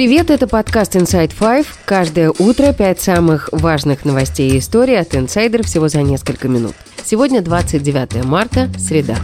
Привет, это подкаст Inside Five. Каждое утро пять самых важных новостей и историй от инсайдер всего за несколько минут. Сегодня 29 марта, среда.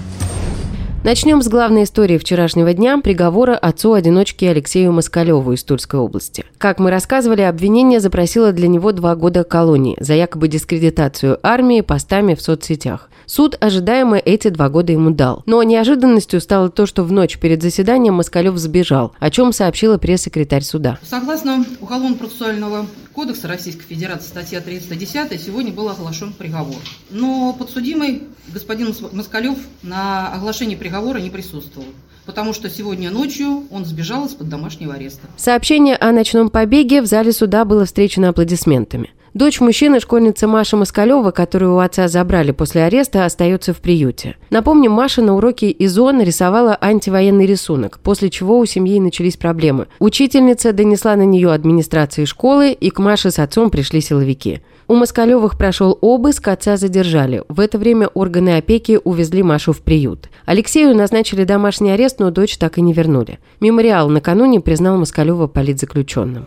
Начнем с главной истории вчерашнего дня – приговора отцу-одиночки Алексею Москалеву из Тульской области. Как мы рассказывали, обвинение запросило для него два года колонии за якобы дискредитацию армии постами в соцсетях. Суд ожидаемо эти два года ему дал. Но неожиданностью стало то, что в ночь перед заседанием Москалев сбежал, о чем сообщила пресс-секретарь суда. Согласно Уголовно-процессуального кодекса Российской Федерации, статья 310, сегодня был оглашен приговор. Но подсудимый господин Москалев на оглашении приговора не присутствовал потому что сегодня ночью он сбежал из-под домашнего ареста. Сообщение о ночном побеге в зале суда было встречено аплодисментами. Дочь мужчины, школьница Маша Москалева, которую у отца забрали после ареста, остается в приюте. Напомним, Маша на уроке ИЗО нарисовала антивоенный рисунок, после чего у семьи начались проблемы. Учительница донесла на нее администрации школы, и к Маше с отцом пришли силовики. У Москалевых прошел обыск, отца задержали. В это время органы опеки увезли Машу в приют. Алексею назначили домашний арест, но дочь так и не вернули. Мемориал накануне признал Москалева политзаключенным.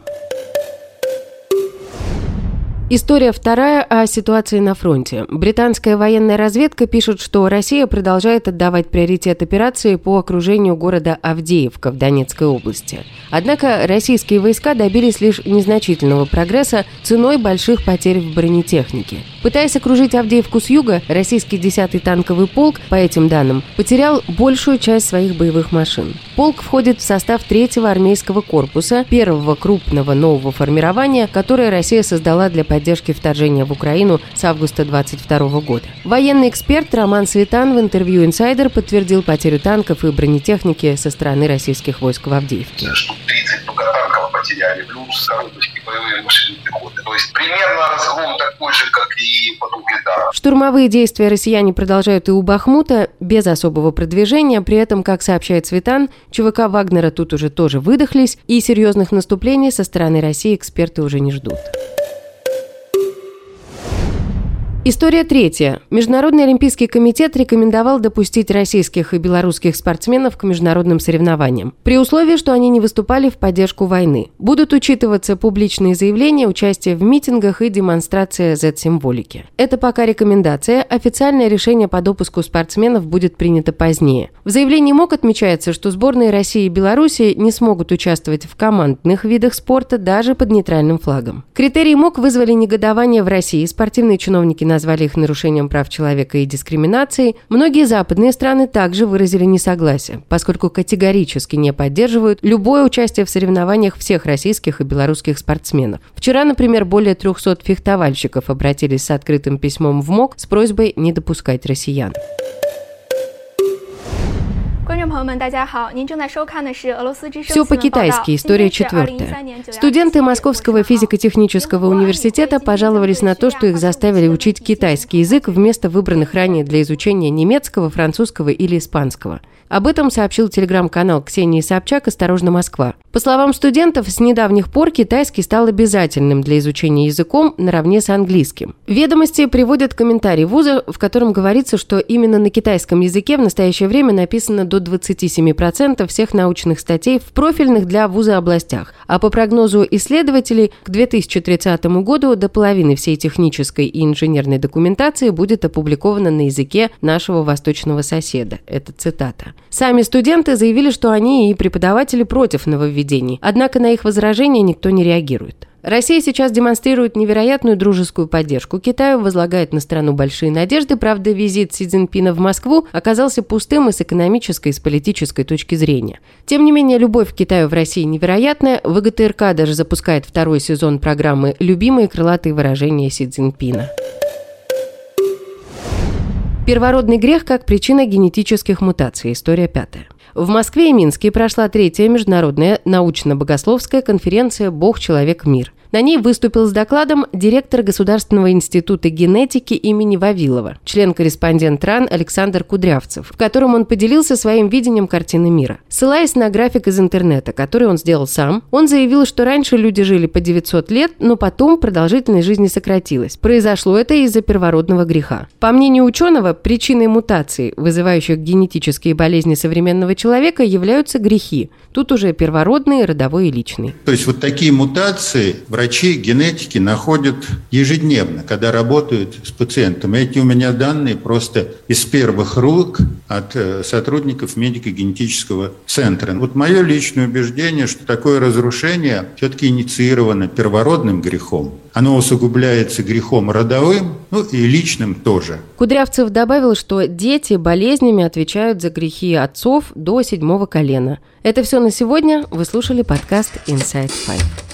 История вторая о ситуации на фронте. Британская военная разведка пишет, что Россия продолжает отдавать приоритет операции по окружению города Авдеевка в Донецкой области. Однако российские войска добились лишь незначительного прогресса ценой больших потерь в бронетехнике. Пытаясь окружить Авдеевку с юга, российский 10-й танковый полк, по этим данным, потерял большую часть своих боевых машин. Полк входит в состав 3-го армейского корпуса, первого крупного нового формирования, которое Россия создала для поддержки вторжения в Украину с августа 2022 года. Военный эксперт Роман Светан в интервью «Инсайдер» подтвердил потерю танков и бронетехники со стороны российских войск в Авдеевке. Штук 30 только танков потеряли, плюс коробочки, боевые машины пехоты. То есть примерно разгром такой же, как и под Угледаром. Штурмовые действия россияне продолжают и у Бахмута без особого продвижения. При этом, как сообщает Светан, ЧВК Вагнера тут уже тоже выдохлись, и серьезных наступлений со стороны России эксперты уже не ждут. История третья. Международный олимпийский комитет рекомендовал допустить российских и белорусских спортсменов к международным соревнованиям, при условии, что они не выступали в поддержку войны. Будут учитываться публичные заявления, участие в митингах и демонстрация Z-символики. Это пока рекомендация, официальное решение по допуску спортсменов будет принято позднее. В заявлении МОК отмечается, что сборные России и Беларуси не смогут участвовать в командных видах спорта даже под нейтральным флагом. Критерии МОК вызвали негодование в России. Спортивные чиновники назвали их нарушением прав человека и дискриминацией, многие западные страны также выразили несогласие, поскольку категорически не поддерживают любое участие в соревнованиях всех российских и белорусских спортсменов. Вчера, например, более 300 фехтовальщиков обратились с открытым письмом в МОК с просьбой не допускать россиян. 观众朋友们，大家好！您正在收看的是俄罗斯之声 Все по-китайски, история четвертая. Студенты Московского физико-технического университета пожаловались на то, что их заставили учить китайский язык вместо выбранных ранее для изучения немецкого, французского или испанского. Об этом сообщил телеграм-канал Ксении Собчак «Осторожно, Москва». По словам студентов, с недавних пор китайский стал обязательным для изучения языком наравне с английским. Ведомости приводят комментарий вуза, в котором говорится, что именно на китайском языке в настоящее время написано до 27% всех научных статей в профильных для вуза областях. А по прогнозу исследователей, к 2030 году до половины всей технической и инженерной документации будет опубликована на языке нашего восточного соседа. Это цитата. Сами студенты заявили, что они и преподаватели против нововведений, однако на их возражения никто не реагирует. Россия сейчас демонстрирует невероятную дружескую поддержку Китаю, возлагает на страну большие надежды, правда, визит Си Цзиньпина в Москву оказался пустым и с экономической, и с политической точки зрения. Тем не менее, любовь к Китаю в России невероятная. ВГТРК даже запускает второй сезон программы «Любимые крылатые выражения Си Цзиньпина». Первородный грех как причина генетических мутаций. История пятая. В Москве и Минске прошла третья международная научно-богословская конференция «Бог, человек, мир». На ней выступил с докладом директор Государственного института генетики имени Вавилова, член-корреспондент РАН Александр Кудрявцев, в котором он поделился своим видением картины мира. Ссылаясь на график из интернета, который он сделал сам, он заявил, что раньше люди жили по 900 лет, но потом продолжительность жизни сократилась. Произошло это из-за первородного греха. По мнению ученого, причиной мутаций, вызывающих генетические болезни современного человека, являются грехи. Тут уже первородный, родовой и личный. То есть вот такие мутации врачи генетики находят ежедневно, когда работают с пациентом. Эти у меня данные просто из первых рук от э, сотрудников медико-генетического центра. Вот мое личное убеждение, что такое разрушение все-таки инициировано первородным грехом. Оно усугубляется грехом родовым, ну и личным тоже. Кудрявцев добавил, что дети болезнями отвечают за грехи отцов до седьмого колена. Это все на сегодня. Вы слушали подкаст Inside Five.